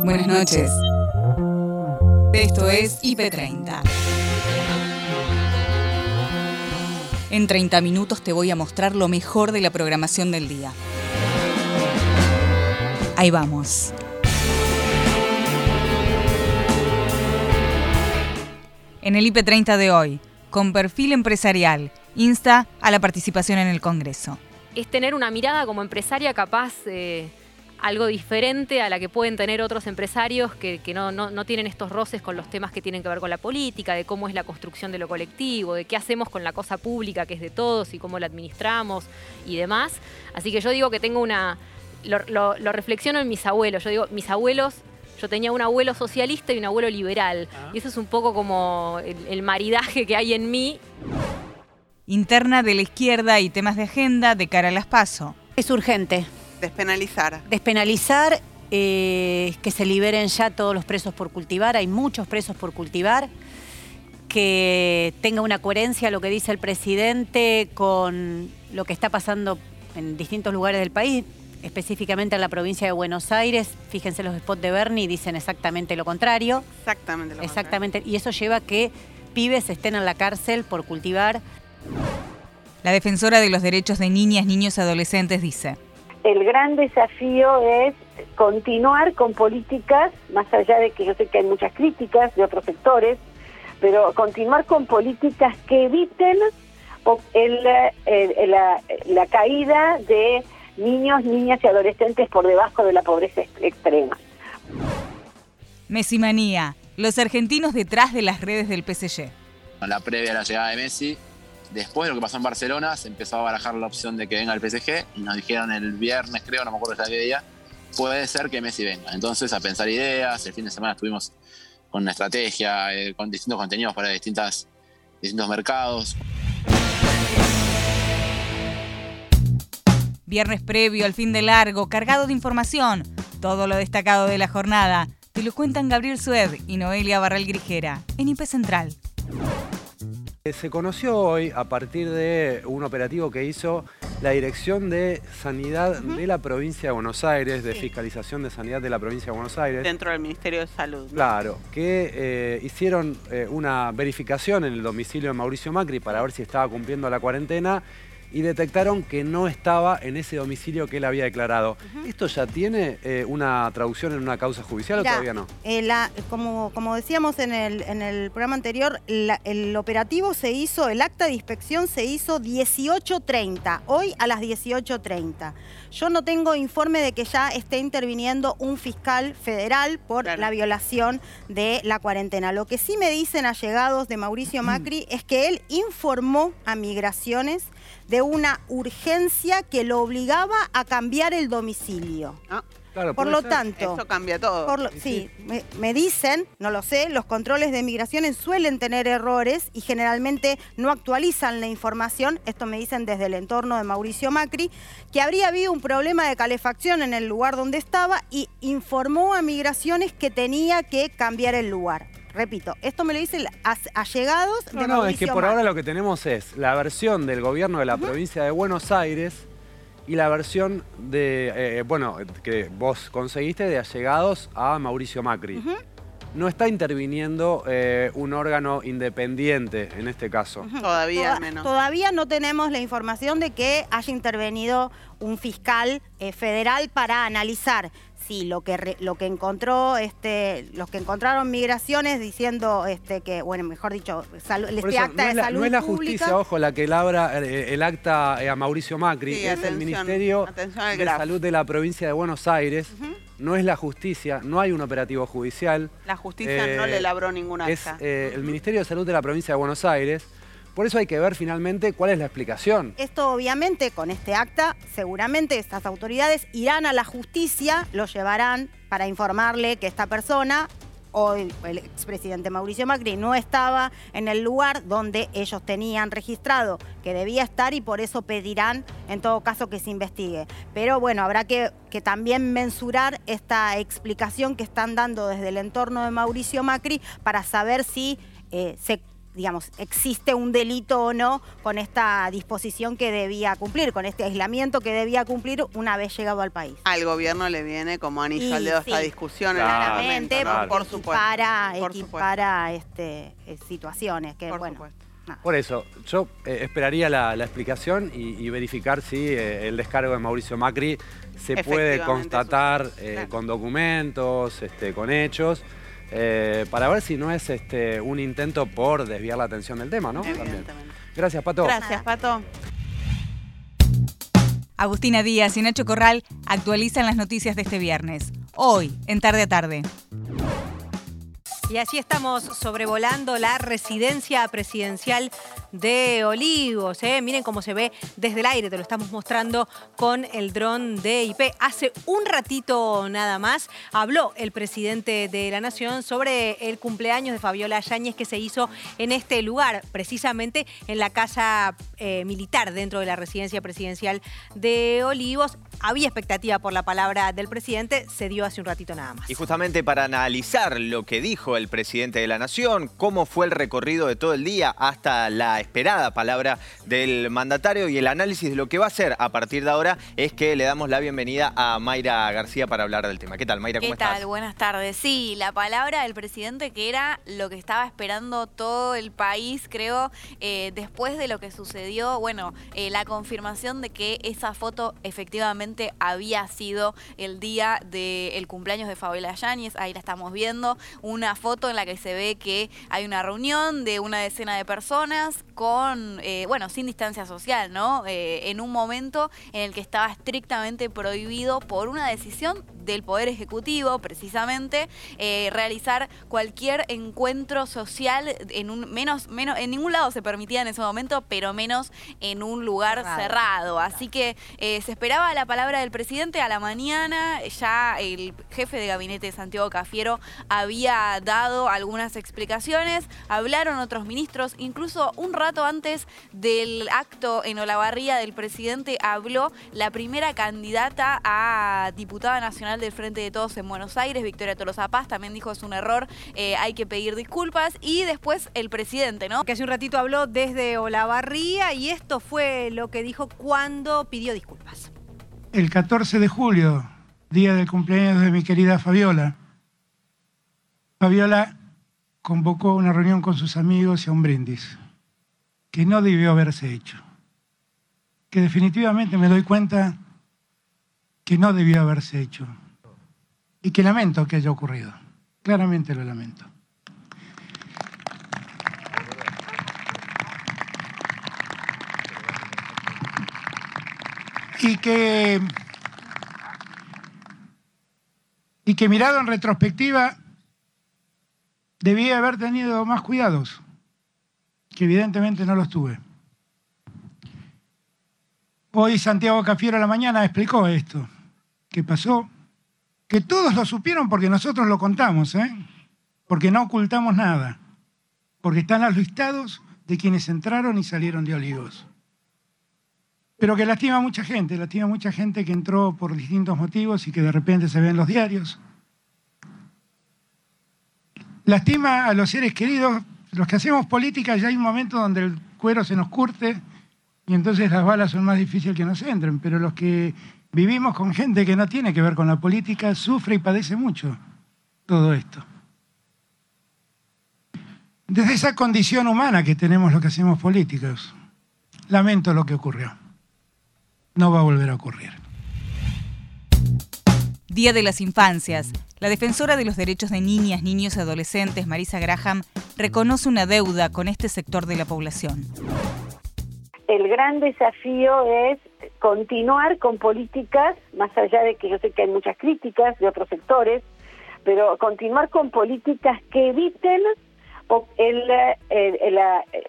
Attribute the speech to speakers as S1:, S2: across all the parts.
S1: Buenas noches. Esto es IP30. En 30 minutos te voy a mostrar lo mejor de la programación del día. Ahí vamos. En el IP30 de hoy, con perfil empresarial, insta a la participación en el Congreso.
S2: Es tener una mirada como empresaria capaz, eh, algo diferente a la que pueden tener otros empresarios que, no, no, tienen estos roces con los temas que tienen que ver con la política, de cómo es la construcción de lo colectivo, de qué hacemos con la cosa pública que es de todos y cómo la administramos y demás. Así que yo digo que tengo una... Lo, reflexiono en mis abuelos. Yo digo, mis abuelos yo tenía un abuelo socialista y un abuelo liberal. Ah. Y eso es un poco como el, maridaje que hay en mí.
S1: Interna de la izquierda y temas de agenda de cara a las PASO.
S3: Es urgente.
S4: Despenalizar.
S3: Despenalizar, eh, que se liberen ya todos los presos por cultivar. Hay muchos presos por cultivar. Que tenga una coherencia lo que dice el presidente con lo que está pasando en distintos lugares del país específicamente en la provincia de Buenos Aires, fíjense los spots de Bernie, dicen exactamente lo contrario.
S4: Exactamente lo
S3: Exactamente, y eso lleva a que pibes estén en la cárcel por cultivar.
S1: La defensora de los derechos de niñas, niños y adolescentes dice.
S5: El gran desafío es continuar con políticas, más allá de que yo sé que hay muchas críticas de otros sectores, pero continuar con políticas que eviten la caída de niños, niñas y adolescentes por debajo de la pobreza extrema.
S1: Messi manía, los argentinos detrás de las redes del PSG.
S6: La previa a la llegada de Messi, después de lo que pasó en Barcelona, se empezó a barajar la opción de que venga el PSG y nos dijeron el viernes, creo, no me acuerdo qué día, puede ser que Messi venga. Entonces, a pensar ideas, el fin de semana estuvimos con una estrategia, eh, con distintos contenidos para distintas, distintos mercados.
S1: Viernes previo al fin de largo, cargado de información. Todo lo destacado de la jornada. Te lo cuentan Gabriel Sued y Noelia Barral Grijera en IP Central.
S7: Se conoció hoy a partir de un operativo que hizo la Dirección de Sanidad de la Provincia de Buenos Aires, de Fiscalización de Sanidad de la Provincia de Buenos Aires.
S4: Dentro del Ministerio de Salud.
S7: Claro, que eh, hicieron eh, una verificación en el domicilio de Mauricio Macri para ver si estaba cumpliendo la cuarentena y detectaron que no estaba en ese domicilio que él había declarado. ¿Esto ya tiene eh, una traducción en una causa judicial o todavía no?
S3: Eh, como, como decíamos en el, en el programa anterior, el operativo se hizo, el acta de inspección se hizo 18.30, hoy a las 18.30. Yo no tengo informe de que ya esté interviniendo un fiscal federal por la violación de la cuarentena. Lo que sí me dicen allegados de Mauricio Macri es que él informó a Migraciones de una urgencia que lo obligaba a cambiar el domicilio.
S4: Ah,
S3: por lo tanto,
S4: eso cambia todo.
S3: sí, me, dicen, no lo sé, los controles de migraciones suelen tener errores y generalmente no actualizan la información. Esto me dicen desde el entorno de Mauricio Macri, que habría habido un problema de calefacción en el lugar donde estaba y informó a migraciones que tenía que cambiar el lugar. Repito, esto me lo dicen allegados
S7: no, No, es que por ahora lo que tenemos es la versión del gobierno de la provincia de Buenos Aires y la versión de, eh, bueno, que vos conseguiste de allegados a Mauricio Macri. No está interviniendo eh, un órgano independiente en este caso.
S4: Todavía menos.
S3: Todavía no tenemos la información de que haya intervenido un fiscal eh, federal para analizar sí, lo que lo que encontró, este, los que encontraron migraciones diciendo este que, bueno, mejor dicho, este acta de salud.
S7: No es la justicia, ojo, la que labra eh, el acta eh, a Mauricio Macri, es el Ministerio de Salud de la provincia de Buenos Aires. No es la justicia, no hay un operativo judicial.
S4: La justicia no le labró ninguna
S7: acta. Es el Ministerio de Salud de la provincia de Buenos Aires. Por eso hay que ver finalmente cuál es la explicación.
S3: Esto obviamente con este acta seguramente estas autoridades irán a la justicia, lo llevarán para informarle que esta persona o el expresidente Mauricio Macri no estaba en el lugar donde ellos tenían registrado que debía estar y por eso pedirán en todo caso que se investigue. Pero bueno, habrá que, que también mensurar esta explicación que están dando desde el entorno de Mauricio Macri para saber si eh, se digamos, existe un delito o no con esta disposición que debía cumplir, con este aislamiento que debía cumplir una vez llegado al país.
S4: Al gobierno le viene como anillo al dedo esta discusión.
S3: Claramente, por supuesto. Para, este, eh, situaciones que, bueno...
S7: Por eso, yo eh, esperaría la, explicación y, verificar si eh, el descargo de Mauricio Macri se puede constatar eh, con documentos, este, con hechos, para ver si no es este, un intento por desviar la atención del tema, ¿no? Gracias, Pato.
S3: Gracias, Pato.
S1: Agustina Díaz y Nacho Corral actualizan las noticias de este viernes. Hoy, en Tarde a Tarde.
S8: Y así estamos sobrevolando la residencia presidencial de Olivos. ¿eh? Miren cómo se ve desde el aire, te lo estamos mostrando con el dron de IP. Hace un ratito nada más habló el presidente de la Nación sobre el cumpleaños de Fabiola Yáñez que se hizo en este lugar, precisamente en la casa eh, militar dentro de la residencia presidencial de Olivos. Había expectativa por la palabra del presidente, se dio hace un ratito nada más.
S9: Y justamente para analizar lo que dijo el presidente de la Nación, cómo fue el recorrido de todo el día hasta la esperada palabra del mandatario y el análisis de lo que va a hacer a partir de ahora es que le damos la bienvenida a Mayra García para hablar del tema. ¿Qué tal, Mayra? ¿Cómo
S10: ¿Qué tal? Buenas tardes. Sí, la palabra del presidente que era lo que estaba esperando todo el país, creo, eh, después de lo que sucedió, bueno, eh, la confirmación de que esa foto efectivamente había sido el día del cumpleaños de Fabiola Yáñez, ahí la estamos viendo, una foto en la que se ve que hay una reunión de una decena de personas con, eh, bueno, sin distancia social, ¿no? Eh, en un momento en el que estaba estrictamente prohibido por una decisión del Poder Ejecutivo, precisamente, eh, realizar cualquier encuentro social en un menos, menos, en ningún lado se permitía en ese momento, pero menos en un lugar cerrado. Así que se esperaba la palabra del presidente a la mañana, ya el jefe de gabinete de Santiago Cafiero había dado algunas explicaciones, hablaron otros ministros, incluso un rato antes del acto en Olavarría del presidente habló la primera candidata a diputada nacional del Frente de Todos en Buenos Aires, Victoria Tolosa Paz, también dijo es un error, eh, hay que pedir disculpas y después el presidente, ¿no?
S8: Que hace un ratito habló desde Olavarría y esto fue lo que dijo cuando pidió disculpas.
S11: El 14 de julio, día del cumpleaños de mi querida Fabiola, Fabiola convocó una reunión con sus amigos y a un brindis, que no debió haberse hecho, que definitivamente me doy cuenta que no debió haberse hecho y que lamento que haya ocurrido, claramente lo lamento. y que, y que mirado en retrospectiva debía haber tenido más cuidados, que evidentemente no los tuve. Hoy Santiago Cafiero a la mañana explicó esto, que pasó, que todos lo supieron porque nosotros lo contamos, ¿eh? porque no ocultamos nada, porque están los listados de quienes entraron y salieron de Olivos pero que lastima a mucha gente, lastima a mucha gente que entró por distintos motivos y que de repente se ve en los diarios. Lastima a los seres queridos, los que hacemos política ya hay un momento donde el cuero se nos curte y entonces las balas son más difíciles que nos entren, pero los que vivimos con gente que no tiene que ver con la política sufre y padece mucho todo esto. Desde esa condición humana que tenemos los que hacemos políticos, lamento lo que ocurrió no va a volver a ocurrir.
S1: Día de las Infancias. La defensora de los derechos de niñas, niños y adolescentes, Marisa Graham, reconoce una deuda con este sector de la población.
S5: El gran desafío es continuar con políticas, más allá de que yo sé que hay muchas críticas de otros sectores, pero continuar con políticas que eviten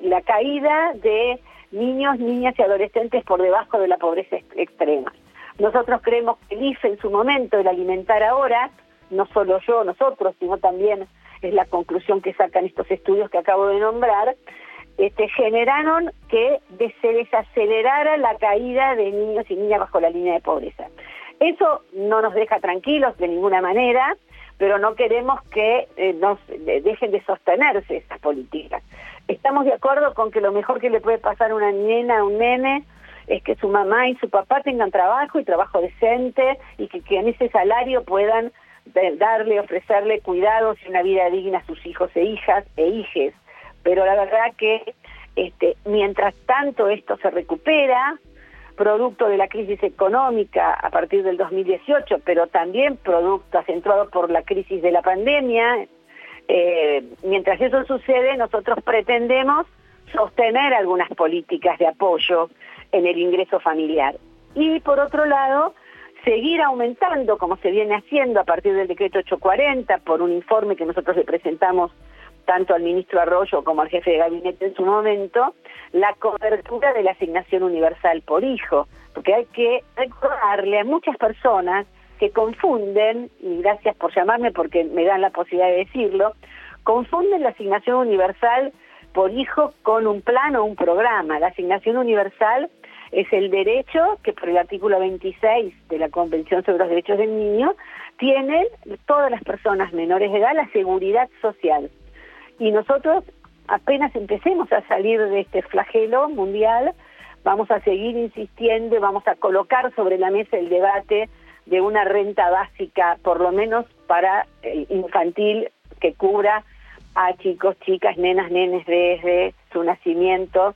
S5: la caída de niños, niñas y adolescentes por debajo de la pobreza extrema. Nosotros creemos que el IFE en su momento, el alimentar ahora, no solo yo, nosotros, sino también es la conclusión que sacan estos estudios que acabo de nombrar, este, generaron que se desacelerara la caída de niños y niñas bajo la línea de pobreza. Eso no nos deja tranquilos de ninguna manera, pero no queremos que eh, nos dejen de sostenerse esas políticas. Estamos de acuerdo con que lo mejor que le puede pasar a una nena, a un nene, es que su mamá y su papá tengan trabajo y trabajo decente y que, que en ese salario puedan darle, ofrecerle cuidados y una vida digna a sus hijos e hijas e hijes. Pero la verdad que este, mientras tanto esto se recupera, producto de la crisis económica a partir del 2018, pero también producto acentuado por la crisis de la pandemia, eh, mientras eso sucede, nosotros pretendemos sostener algunas políticas de apoyo en el ingreso familiar. Y por otro lado, seguir aumentando, como se viene haciendo a partir del decreto 840, por un informe que nosotros le presentamos tanto al ministro Arroyo como al jefe de gabinete en su momento, la cobertura de la asignación universal por hijo, porque hay que recordarle a muchas personas que confunden, y gracias por llamarme porque me dan la posibilidad de decirlo, confunden la asignación universal por hijo con un plan o un programa. La asignación universal es el derecho que por el artículo 26 de la Convención sobre los Derechos del Niño tienen todas las personas menores de edad la seguridad social. Y nosotros apenas empecemos a salir de este flagelo mundial, vamos a seguir insistiendo vamos a colocar sobre la mesa el debate de una renta básica, por lo menos para infantil, que cubra a chicos, chicas, nenas, nenes desde su nacimiento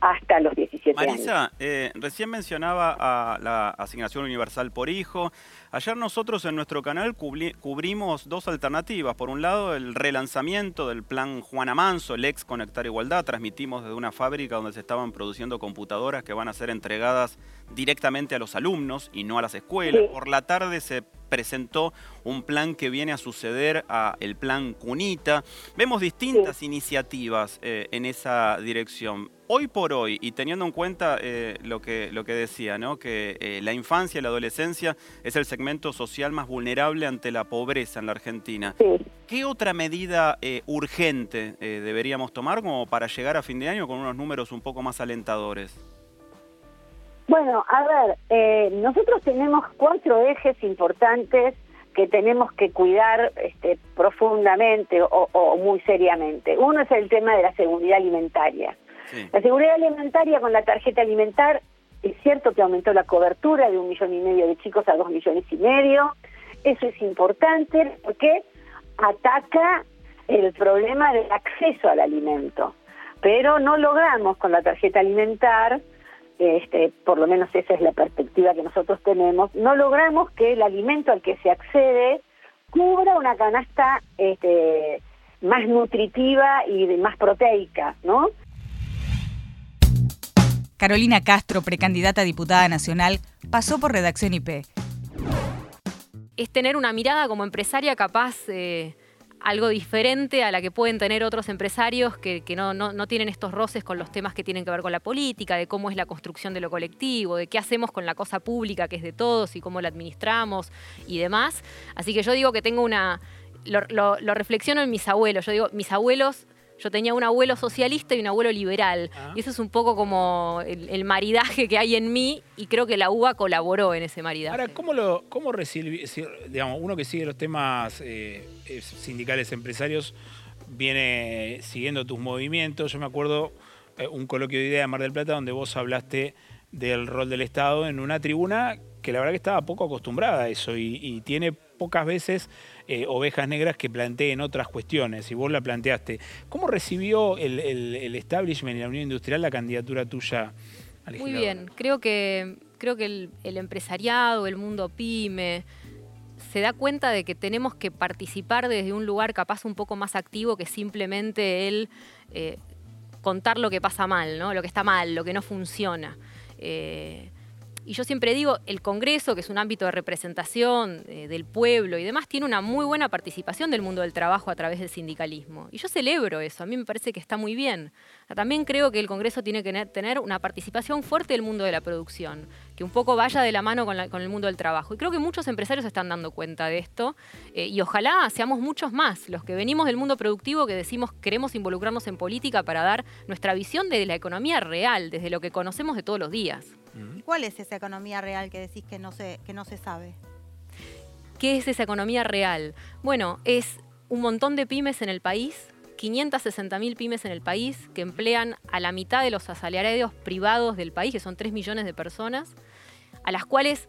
S5: hasta los 17
S12: años.
S5: Marisa,
S12: eh, recién mencionaba a la asignación universal por hijo. Ayer nosotros en nuestro canal cubrimos dos alternativas. Por un lado, el relanzamiento del plan Juana Manso, el ex Conectar Igualdad. Transmitimos desde una fábrica donde se estaban produciendo computadoras que van a ser entregadas directamente a los alumnos y no a las escuelas. Por la tarde se presentó un plan que viene a suceder a el plan Cunita. Vemos distintas iniciativas eh, en esa dirección. Hoy por hoy, y teniendo en cuenta eh, lo, que, lo que decía, ¿no? que eh, la infancia y la adolescencia es el segmento social más vulnerable ante la pobreza en la Argentina, ¿qué otra medida urgente deberíamos tomar como para llegar a fin de año con unos números un poco más alentadores?
S5: Bueno, a ver, eh, nosotros tenemos cuatro ejes importantes que tenemos que cuidar este, profundamente o, muy seriamente. Uno es el tema de la seguridad alimentaria. La seguridad alimentaria con la tarjeta alimentar, es cierto que aumentó la cobertura de un millón y medio de chicos a dos millones y medio. Eso es importante porque ataca el problema del acceso al alimento. Pero no logramos con la tarjeta alimentar este, por lo menos esa es la perspectiva que nosotros tenemos, no logramos que el alimento al que se accede cubra una canasta este, más nutritiva y más proteica, ¿no?
S1: Carolina Castro, precandidata a diputada nacional, pasó por Redacción IP.
S2: Es tener una mirada como empresaria capaz... Eh algo diferente a la que pueden tener otros empresarios que, no, tienen estos roces con los temas que tienen que ver con la política, de cómo es la construcción de lo colectivo, de qué hacemos con la cosa pública que es de todos y cómo la administramos y demás. Así que yo digo que tengo una... lo reflexiono en mis abuelos. Yo digo, mis abuelos yo tenía un abuelo socialista y un abuelo liberal. Ah. Y eso es un poco como el, maridaje que hay en mí y creo que la UBA colaboró en ese maridaje.
S13: Ahora, ¿cómo, lo, cómo digamos, uno que sigue los temas eh, sindicales empresarios, viene siguiendo tus movimientos? Yo me acuerdo eh, un coloquio de idea de Mar del Plata donde vos hablaste del rol del Estado en una tribuna que la verdad que estaba poco acostumbrada a eso y tiene pocas veces eh, ovejas negras que planteen otras cuestiones, y vos la planteaste. ¿Cómo recibió el, establishment y la Unión Industrial la candidatura tuya
S2: a Muy bien, creo que, creo que el, empresariado, el mundo pyme, se da cuenta de que tenemos que participar desde un lugar capaz un poco más activo que simplemente el eh, contar lo que pasa mal, ¿no? lo que está mal, lo que no funciona. Eh, y yo siempre digo, el Congreso, que es un ámbito de representación eh, del pueblo y demás, tiene una muy buena participación del mundo del trabajo a través del sindicalismo. Y yo celebro eso, a mí me parece que está muy bien. También creo que el Congreso tiene que tener una participación fuerte del mundo de la producción, que un poco vaya de la mano con, el mundo del trabajo. Y creo que muchos empresarios están dando cuenta de esto eh, y ojalá seamos muchos más los que venimos del mundo productivo que decimos queremos involucrarnos en política para dar nuestra visión de la economía real, desde lo que conocemos de todos los días.
S8: ¿Cuál es esa economía real que decís que no se, que no se sabe?
S2: ¿Qué es esa economía real? Bueno, es un montón de pymes en el país 560.000 pymes en el país que emplean a la mitad de los asalariados privados del país, que son 3 millones de personas, a las cuales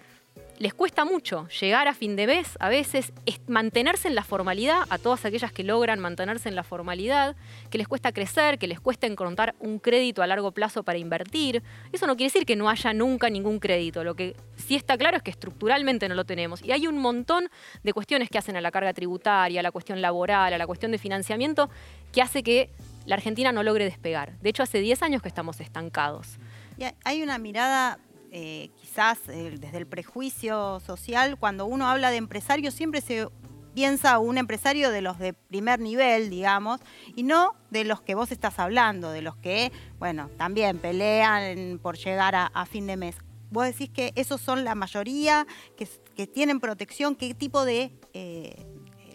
S2: les cuesta mucho llegar a fin de mes, a veces mantenerse en la formalidad, a todas aquellas que logran mantenerse en la formalidad, que les cuesta crecer, que les cuesta encontrar un crédito a largo plazo para invertir. Eso no quiere decir que no haya nunca ningún crédito, lo que sí está claro es que estructuralmente no lo tenemos. Y hay un montón de cuestiones que hacen a la carga tributaria, a la cuestión laboral, a la cuestión de financiamiento, que hace que la Argentina no logre despegar. De hecho, hace 10 años que estamos estancados.
S3: hay una mirada eh, quizás eh, desde el prejuicio social, cuando uno habla de empresario siempre se piensa un empresario de los de primer nivel, digamos, y no de los que vos estás hablando, de los que, bueno, también pelean por llegar a, fin de mes. Vos decís que esos son la mayoría, que, tienen protección, ¿qué tipo de eh,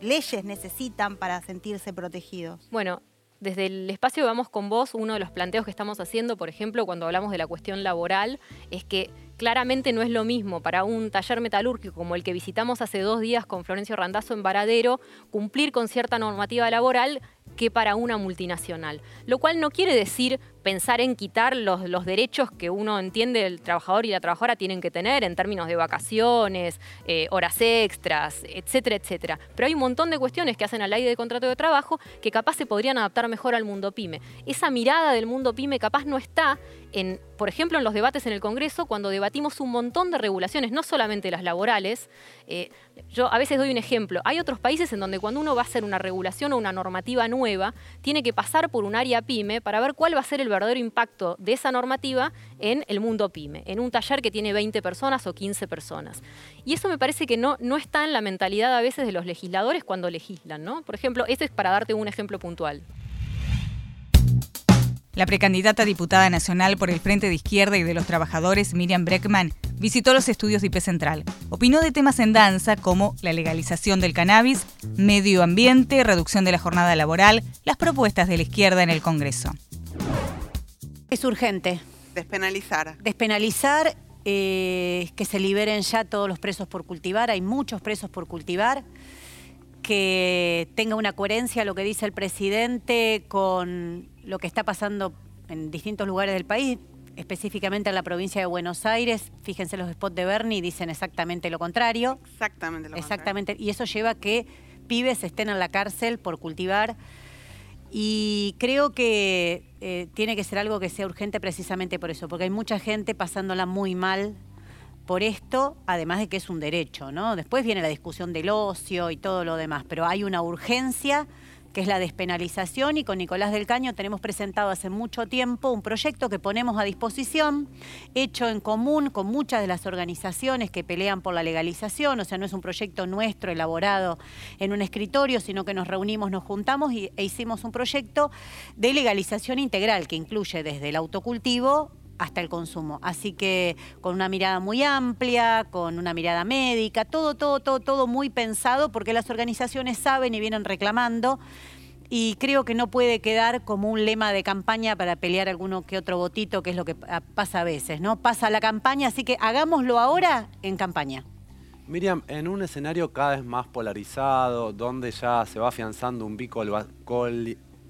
S3: leyes necesitan para sentirse protegidos?
S2: Bueno, desde el espacio Vamos con Vos, uno de los planteos que estamos haciendo, por ejemplo, cuando hablamos de la cuestión laboral, es que claramente no es lo mismo para un taller metalúrgico como el que visitamos hace dos días con Florencio Randazzo en Varadero, cumplir con cierta normativa laboral que para una multinacional. Lo cual no quiere decir pensar en quitar los, derechos que uno entiende el trabajador y la trabajadora tienen que tener en términos de vacaciones, eh, horas extras, etcétera, etcétera. Pero hay un montón de cuestiones que hacen al aire de contrato de trabajo que capaz se podrían adaptar mejor al mundo pyme. Esa mirada del mundo pyme capaz no está en, por ejemplo, en los debates en el Congreso, cuando debatimos un montón de regulaciones, no solamente las laborales. Eh, yo a veces doy un ejemplo. Hay otros países en donde cuando uno va a hacer una regulación o una normativa nueva, tiene que pasar por un área pyme para ver cuál va a ser el verdadero impacto de esa normativa en el mundo pyme, en un taller que tiene 20 personas o 15 personas. Y eso me parece que no, no está en la mentalidad a veces de los legisladores cuando legislan, ¿no? Por ejemplo, ese es para darte un ejemplo puntual.
S1: La precandidata diputada nacional por el Frente de Izquierda y de los Trabajadores, Miriam Breckman, visitó los estudios de IP Central. Opinó de temas en danza como la legalización del cannabis, medio ambiente, reducción de la jornada laboral, las propuestas de la izquierda en el Congreso.
S8: Es urgente.
S4: Despenalizar.
S8: Despenalizar, eh, que se liberen ya todos los presos por cultivar. Hay muchos presos por cultivar que tenga una coherencia lo que dice el presidente con lo que está pasando en distintos lugares del país, específicamente en la provincia de Buenos Aires. Fíjense los spots de Bernie dicen exactamente lo contrario.
S4: Exactamente lo
S8: exactamente, Y eso lleva a que pibes estén en la cárcel por cultivar. Y creo que eh, tiene que ser algo que sea urgente precisamente por eso, porque hay mucha gente pasándola muy mal por esto, además de que es un derecho, ¿no? Después viene la discusión del ocio y todo lo demás, pero hay una urgencia que es la despenalización y con Nicolás del Caño tenemos presentado hace mucho tiempo un proyecto que ponemos a disposición, hecho en común con muchas de las organizaciones que pelean por la legalización, o sea, no es un proyecto nuestro elaborado en un escritorio, sino que nos reunimos, nos juntamos e hicimos un proyecto de legalización integral que incluye desde el autocultivo hasta el consumo. Así que con una mirada muy amplia, con una mirada médica, todo, todo, todo, todo muy pensado porque las organizaciones saben y vienen reclamando y creo que no puede quedar como un lema de campaña para pelear alguno que otro votito, que es lo que pasa a veces, ¿no? Pasa la campaña, así que hagámoslo ahora en campaña.
S7: Miriam, en un escenario cada vez más polarizado, donde ya se va afianzando un bico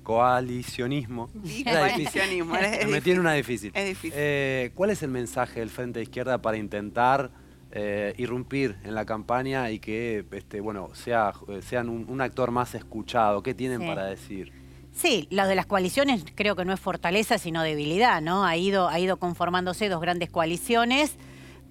S7: coalicionismo.
S4: coalicionismo.
S7: Me tiene una difícil.
S4: Es difícil.
S7: Eh, ¿Cuál es el mensaje del Frente de Izquierda para intentar eh, irrumpir en la campaña y que este, bueno, sea, sean un, actor más escuchado? ¿Qué tienen para decir?
S8: Sí, lo de las coaliciones creo que no es fortaleza, sino debilidad, ¿no? Ha ido, ha ido conformándose dos grandes coaliciones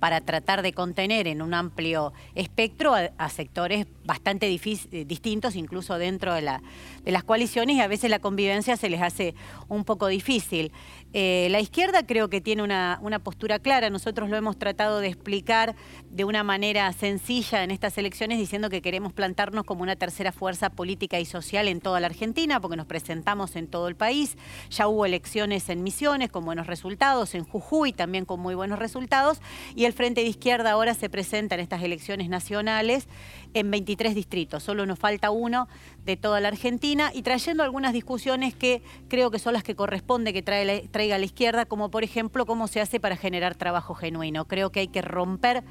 S8: para tratar de contener en un amplio espectro a, sectores bastante eh, distintos, incluso dentro de, la, de, las coaliciones, y a veces la convivencia se les hace un poco difícil. Eh, la izquierda creo que tiene una, una, postura clara, nosotros lo hemos tratado de explicar de una manera sencilla en estas elecciones, diciendo que queremos plantarnos como una tercera fuerza política y social en toda la Argentina, porque nos presentamos en todo el país, ya hubo elecciones en Misiones con buenos resultados, en Jujuy también con muy buenos resultados, y el Frente de Izquierda ahora se presenta en estas elecciones nacionales en 23 distritos, solo nos falta uno de toda la Argentina y trayendo algunas discusiones que creo que son las que corresponde que traiga la izquierda, como por ejemplo cómo se hace para generar trabajo genuino. Creo que hay que romper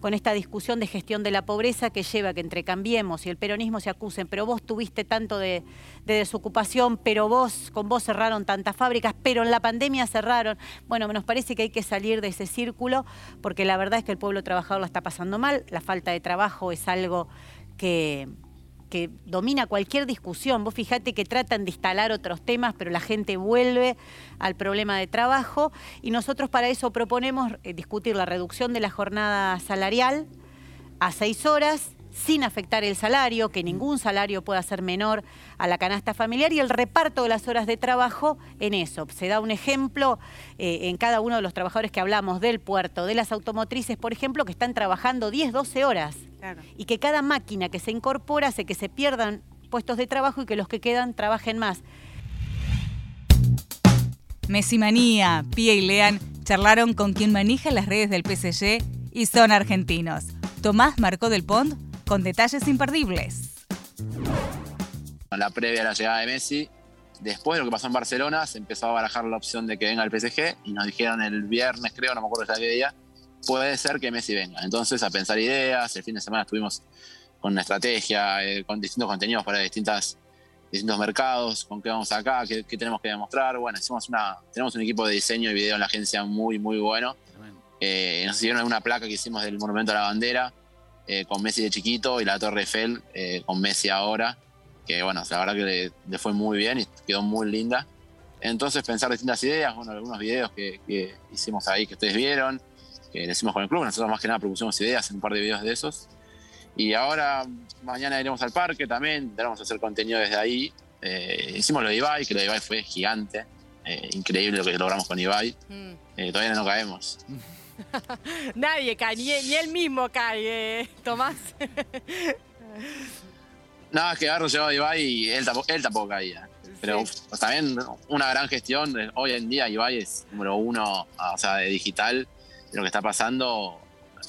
S8: con esta discusión de gestión de la pobreza que lleva que entre Cambiemos y el peronismo se acusen, pero vos tuviste tanto de, de desocupación, pero vos, con vos cerraron tantas fábricas, pero en la pandemia cerraron. Bueno, nos parece que hay que salir de ese círculo porque la verdad es que el pueblo trabajador la está pasando mal, la falta de trabajo es algo que que domina cualquier discusión. Vos fijate que tratan de instalar otros temas, pero la gente vuelve al problema de trabajo y nosotros para eso proponemos eh, discutir la reducción de la jornada salarial a seis horas sin afectar el salario, que ningún salario pueda ser menor a la canasta familiar y el reparto de las horas de trabajo en eso. Se da un ejemplo eh, en cada uno de los trabajadores que hablamos del puerto, de las automotrices, por ejemplo, que están trabajando 10, 12 horas y que cada máquina que se incorpora hace que se pierdan puestos de trabajo y que los que quedan trabajen más.
S1: Messi Manía, Pia y Lean charlaron con quien maneja las redes del PSG y son argentinos. Tomás Marcó del Pont con detalles imperdibles.
S6: La previa a la llegada de Messi, después de lo que pasó en Barcelona, se empezó a barajar la opción de que venga el PSG y nos dijeron el viernes, creo, no me acuerdo qué día, puede ser que Messi venga. Entonces, a pensar ideas, el fin de semana estuvimos con una estrategia, eh, con distintos contenidos para distintas, distintos mercados, con qué vamos acá, qué, tenemos que demostrar. Bueno, hicimos una, tenemos un equipo de diseño y video en la agencia muy, muy bueno. Eh, nos hicieron una placa que hicimos del Monumento a la Bandera, eh, con Messi de chiquito y la Torre Eiffel con Messi ahora, que bueno, la verdad que le, fue muy bien y quedó muy linda. Entonces pensar distintas ideas, bueno, algunos videos que, que hicimos ahí que ustedes vieron, que decimos con el club. Nosotros más que nada propusimos ideas en un par de videos de esos. Y ahora, mañana iremos al parque también, tenemos a hacer contenido desde ahí. Eh, hicimos lo de Ibai, que lo de Ibai fue gigante. Eh, increíble lo que logramos con Ibai. Mm. Eh, todavía no caemos.
S8: Nadie cae, ni, él mismo cae, Tomás.
S6: Nada, es que agarro llevado a Ibai y él, él tampoco caía. Pero también una gran gestión. Hoy en día Ibai es número uno o sea, de digital lo que está pasando.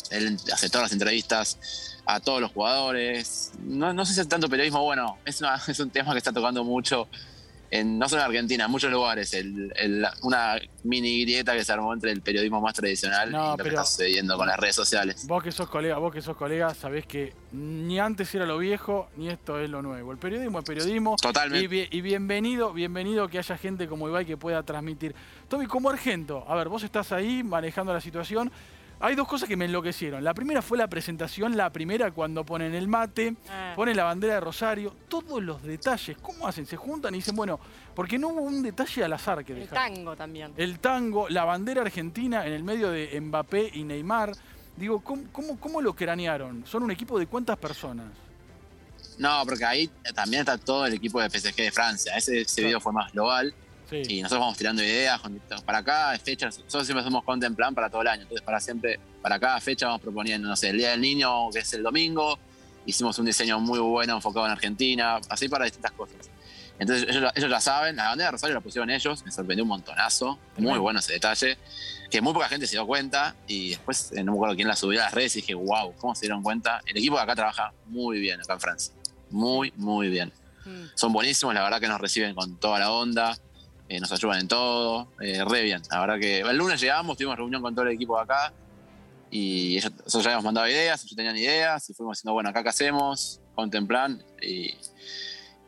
S6: Él hace todas las entrevistas a todos los jugadores. No, no sé si es tanto periodismo, bueno, es, es un tema que está tocando mucho no solo en Argentina, en muchos lugares, una mini grieta que se armó entre el periodismo más tradicional y lo que está sucediendo con las redes sociales.
S14: Vos que sos colega, vos que sos colega, sabés que ni antes era lo viejo, ni esto es lo nuevo. El periodismo es periodismo.
S6: Totalmente.
S14: Y, bienvenido, bienvenido que haya gente como Ibai que pueda transmitir. Tommy, como argento, a ver, vos estás ahí manejando la situación. Hay dos cosas que me enloquecieron. La primera fue la presentación, la primera cuando ponen el mate, ah. ponen la bandera de Rosario, todos los detalles. ¿Cómo hacen? Se juntan y dicen, bueno, porque no hubo un detalle al azar que dejar.
S8: El tango también.
S14: El tango, la bandera argentina en el medio de Mbappé y Neymar. Digo, ¿cómo, cómo, lo cranearon? ¿Son un equipo de cuántas personas?
S6: No, porque ahí también está todo el equipo de PSG de Francia. Ese, video fue más global. Y nosotros vamos tirando ideas para cada fecha. Nosotros siempre hacemos content plan para todo el año. Entonces, para siempre, para cada fecha vamos proponiendo, no sé, el Día del Niño, que es el domingo. Hicimos un diseño muy bueno enfocado en Argentina, así para distintas cosas. Entonces, ellos, ellos la saben. La bandera de Rosario la pusieron ellos. Me sorprendió un montonazo. Muy bueno ese detalle. Que muy poca gente se dio cuenta. Y después, eh, no me acuerdo quién la subió a las redes y dije, wow, ¿cómo se dieron cuenta? El equipo de acá trabaja muy bien, acá en Francia. Muy, muy bien. Mm. Son buenísimos, la verdad que nos reciben con toda la onda. Eh, nos ayudan en todo, eh, re. La verdad que el lunes llegamos, tuvimos reunión con todo el equipo de acá y nosotros ya habíamos mandado ideas, ellos tenían ideas y fuimos diciendo, bueno, acá qué hacemos, contemplan y,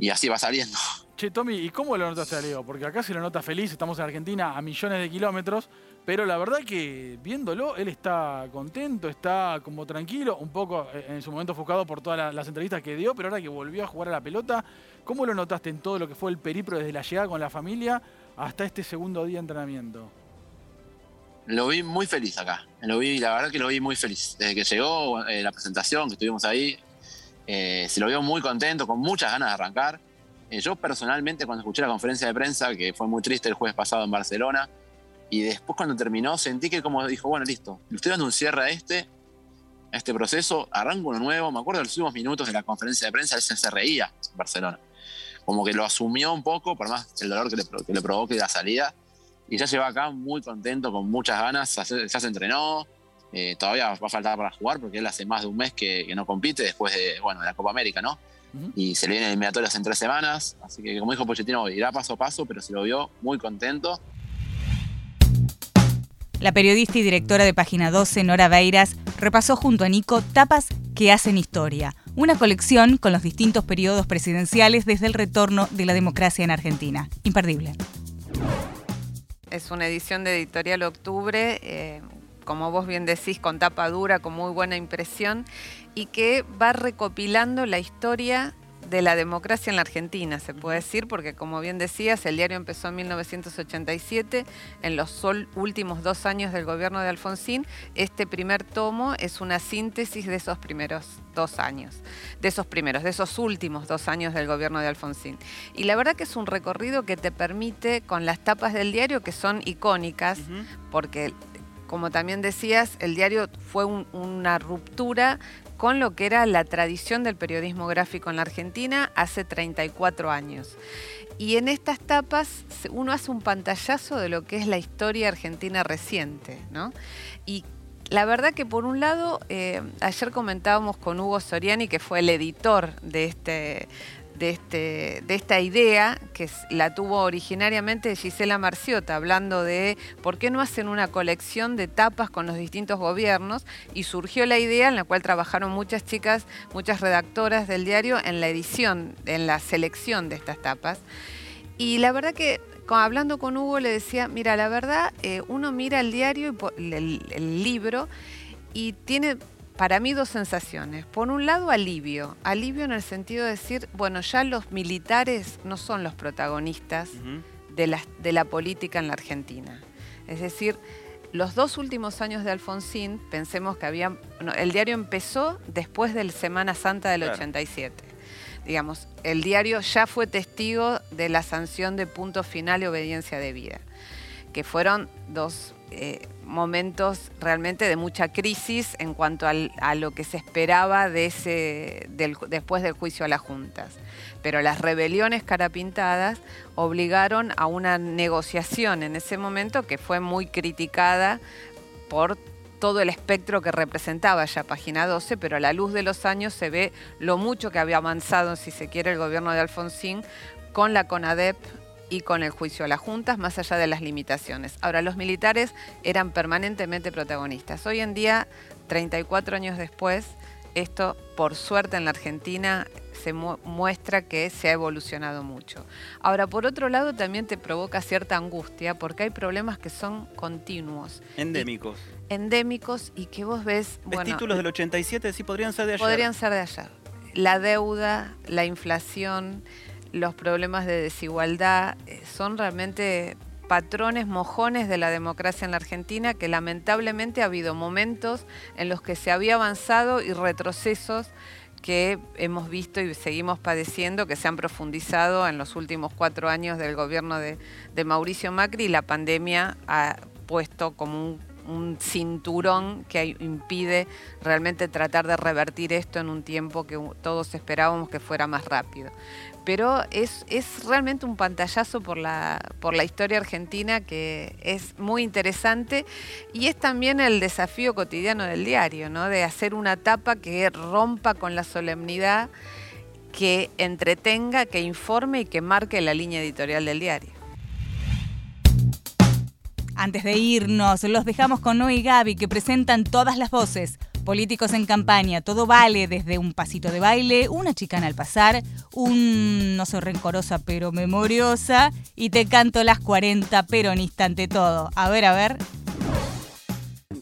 S6: así va saliendo.
S14: Che, Tommy, ¿y cómo lo notaste a Leo? Porque acá se lo nota feliz, estamos en Argentina a millones de kilómetros, pero la verdad que viéndolo, él está contento, está como tranquilo, un poco eh, en su momento enfocado por todas las entrevistas que dio, pero ahora que volvió a jugar a la pelota, ¿cómo lo notaste en todo lo que fue el periplo desde la llegada con la familia hasta este segundo día de entrenamiento?
S6: Lo vi muy feliz acá, lo vi, la verdad que lo vi muy feliz. Desde que llegó eh, la presentación, que estuvimos ahí, eh, se lo vio muy contento, con muchas ganas de arrancar. Eh, yo personalmente cuando escuché la conferencia de prensa, que fue muy triste el jueves pasado en Barcelona, y después cuando terminó sentí que como dijo, bueno, listo, le dando un cierre a este, este proceso, arranco uno nuevo. Me acuerdo de los últimos minutos de la conferencia de prensa, él se reía en Barcelona. Como que lo asumió un poco, por más el dolor que le, que le provoque la salida. Y ya lleva acá muy contento, con muchas ganas, ya se entrenó, eh, todavía va a faltar para jugar porque él hace más de un mes que, no compite después de, bueno, de la Copa América, ¿no? Y se le vienen eliminatorias en tres semanas, así que como dijo Pochettino, irá paso a paso, pero se lo vio muy contento.
S1: La periodista y directora de Página 12, Nora Beiras, repasó junto a Nico tapas que hacen historia, una colección con los distintos periodos presidenciales desde el retorno de la democracia en Argentina. Imperdible.
S15: Es una edición de Editorial Octubre, eh, como vos bien decís, con tapa dura, con muy buena impresión, y que va recopilando la historia de la democracia en la Argentina, se puede decir, porque como bien decías, el diario empezó en 1987, en los sol- últimos dos años del gobierno de Alfonsín, este primer tomo es una síntesis de esos primeros dos años, de esos primeros, de esos últimos dos años del gobierno de Alfonsín. Y la verdad que es un recorrido que te permite, con las tapas del diario, que son icónicas, porque como también decías, el diario fue un- una ruptura con lo que era la tradición del periodismo gráfico en la Argentina hace 34 años. Y en estas tapas uno hace un pantallazo de lo que es la historia argentina reciente, ¿no? Y la verdad que por un lado, eh, ayer comentábamos con Hugo Soriani, que fue el editor de este, de, este, de esta idea, que la tuvo originariamente Gisela Marciota, hablando de por qué no hacen una colección de tapas con los distintos gobiernos, y surgió la idea en la cual trabajaron muchas chicas, muchas redactoras del diario en la edición, en la selección de estas tapas. Y la verdad que hablando con Hugo le decía, mira, la verdad, eh, uno mira el diario, y el libro, y tiene para mí dos sensaciones. Por un lado, alivio. Alivio en el sentido de decir, bueno, ya los militares no son los protagonistas de la, de la política en la Argentina. Es decir, los dos últimos años de Alfonsín, pensemos que había... no, el diario empezó después del Semana Santa del
S12: Claro.
S15: 87. Digamos, el diario ya fue testigo de la sanción de punto final y obediencia debida, que fueron dos eh, momentos realmente de mucha crisis en cuanto a lo que se esperaba después del juicio a las juntas. Pero las rebeliones carapintadas obligaron a una negociación en ese momento que fue muy criticada por todo el espectro que representaba ya página 12, pero a la luz de los años se ve lo mucho que había avanzado, si se quiere, el gobierno de Alfonsín con la CONADEP y con el juicio a las juntas, más allá de las limitaciones. Ahora, los militares eran permanentemente protagonistas. Hoy en día, 34 años después, esto, por suerte en la Argentina, se mu- muestra que se ha evolucionado mucho. Ahora, por otro lado, también te provoca cierta angustia porque hay problemas que son continuos
S12: Endémicos.
S15: endémicos y que vos ves,
S12: ¿Ves
S15: bueno,
S12: títulos del 87? Sí, podrían ser de ayer.
S15: podrían ser de ayer. La deuda, la inflación, los problemas de desigualdad, eh, son realmente patrones mojones de la democracia en la Argentina que lamentablemente ha habido momentos en los que se había avanzado y retrocesos que hemos visto y seguimos padeciendo, que se han profundizado en los últimos cuatro años del gobierno de, de Mauricio Macri y la pandemia ha puesto como un, un cinturón que impide realmente tratar de revertir esto en un tiempo que todos esperábamos que fuera más rápido. Pero es, es realmente un pantallazo por la, por la historia argentina que es muy interesante y es también el desafío cotidiano del diario, ¿no? de hacer una tapa que rompa con la solemnidad, que entretenga, que informe y que marque la línea editorial del diario.
S1: Antes de irnos, los dejamos con Noé y Gaby que presentan todas las voces. Políticos en campaña, todo vale, desde un pasito de baile, una chicana al pasar, un no soy rencorosa pero memoriosa y te canto las 40 peronista ante todo. A ver, a ver.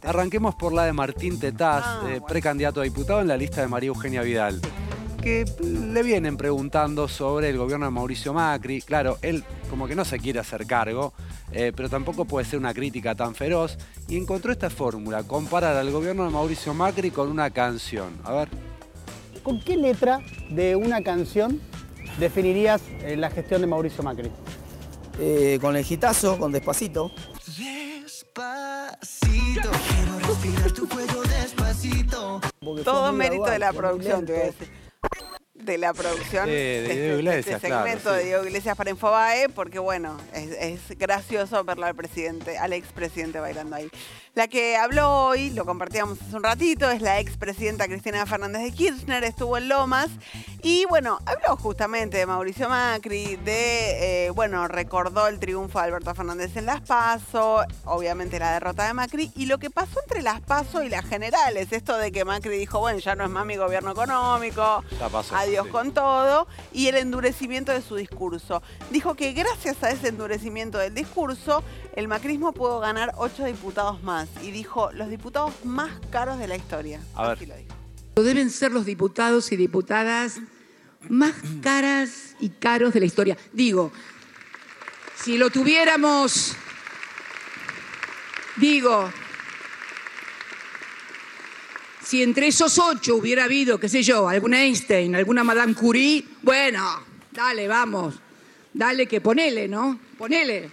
S7: Arranquemos por la de Martín Tetaz, eh, precandidato a diputado en la lista de María Eugenia Vidal, que le vienen preguntando sobre el gobierno de Mauricio Macri. Claro, él como que no se quiere hacer cargo, eh, pero tampoco puede ser una crítica tan feroz, y encontró esta fórmula, comparar al gobierno de Mauricio Macri con una canción. A ver.
S16: ¿Con qué letra de una canción definirías eh, la gestión de Mauricio Macri?
S17: Eh, con el gitazo, con despacito.
S18: Despacito, quiero respirar tu cuello despacito.
S4: Todo mérito de la producción, te voy a decir. De la producción
S7: Eh, de
S4: este-
S7: Diego Iglesias,
S4: este
S7: claro,
S4: segmento
S7: sí.
S4: de Diego Iglesias para Infobae, porque bueno, es, es gracioso verlo al presidente, al expresidente bailando ahí. La que habló hoy, lo compartíamos hace un ratito, es la expresidenta Cristina Fernández de Kirchner, estuvo en Lomas Y bueno, habló justamente de Mauricio Macri, de, eh, bueno, recordó el triunfo de Alberto Fernández en las PASO, obviamente la derrota de Macri, y lo que pasó entre las PASO y las generales, esto de que Macri dijo, bueno, ya no es más mi gobierno económico,
S7: Ya pasó,
S4: adiós
S7: sí.
S4: con todo, y el endurecimiento de su discurso. Dijo que gracias a ese endurecimiento del discurso, el macrismo pudo ganar ocho diputados más, y dijo, los diputados más caros de la historia.
S7: A ver.
S4: Así lo dijo.
S19: Deben ser los diputados y diputadas más caras y caros de la historia. Digo, si lo tuviéramos, digo, si entre esos ocho hubiera habido, qué sé yo, algún Einstein, alguna Madame Curie, bueno, dale, vamos, dale que ponele, ¿no? Ponele.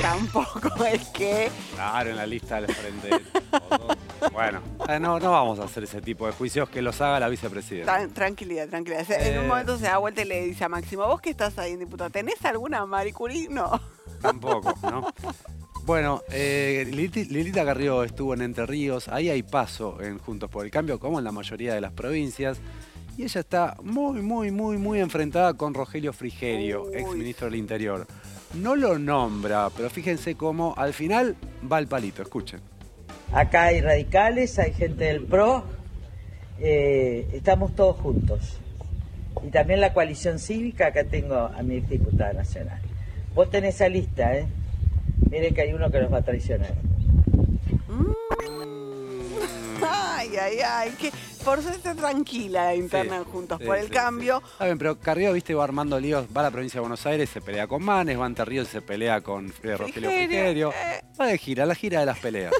S4: Tampoco es que...
S7: Claro, en la lista del frente. bueno, eh, no, no vamos a hacer ese tipo de juicios que los haga la vicepresidenta.
S4: Tran- tranquilidad, tranquilidad. En un
S7: Eh.
S4: momento se da vuelta y le dice a Máximo, vos que estás ahí, diputado, ¿tenés alguna Marie Curie? No.
S7: Tampoco, ¿no? Bueno, eh, Lilita Carrió estuvo en Entre Ríos, ahí hay paso en Juntos por el Cambio, como en la mayoría de las provincias, y ella está muy, muy, muy, muy enfrentada con Rogelio Frigerio, ex ministro del Interior. No lo nombra, pero fíjense cómo al final va el palito, escuchen.
S20: Acá hay radicales, hay gente del PRO, eh, estamos todos juntos. Y también la coalición cívica, acá tengo a mi exdiputada nacional. Vos tenés esa lista, ¿eh? Miren que hay uno que nos va a traicionar.
S4: Ay, ay, ay. Que por eso está tranquila la interna Juntos
S7: Sí,
S4: por el
S7: sí,
S4: Cambio.
S7: Está bien, pero Carrió, viste, va armando líos, va a la provincia de Buenos Aires, se pelea con Manes, va a Ríos y se pelea con eh, Rogelio
S4: Frigerio,
S7: Frigerio. Va de gira, la gira de las peleas.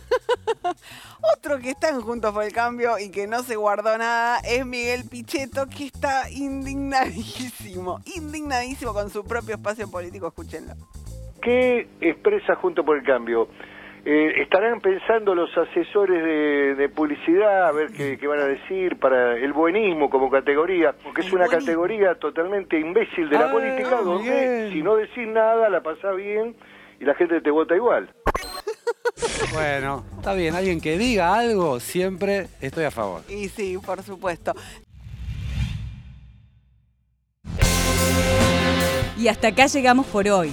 S4: Otro que está en Juntos por el Cambio y que no se guardó nada es Miguel Pichetto, que está indignadísimo, indignadísimo con su propio espacio político. Escúchenlo.
S21: ¿Qué expresa Junto por el Cambio? Eh, ¿Estarán pensando los asesores de, de publicidad a ver qué, qué van a decir para el buenismo como categoría? Porque es una categoría totalmente imbécil de la
S7: Ah,
S21: política donde si no decís nada la pasás bien y la gente te vota igual.
S7: Bueno, está bien, alguien que diga algo, siempre estoy a favor.
S4: Y sí, por supuesto.
S1: Y hasta acá llegamos por hoy.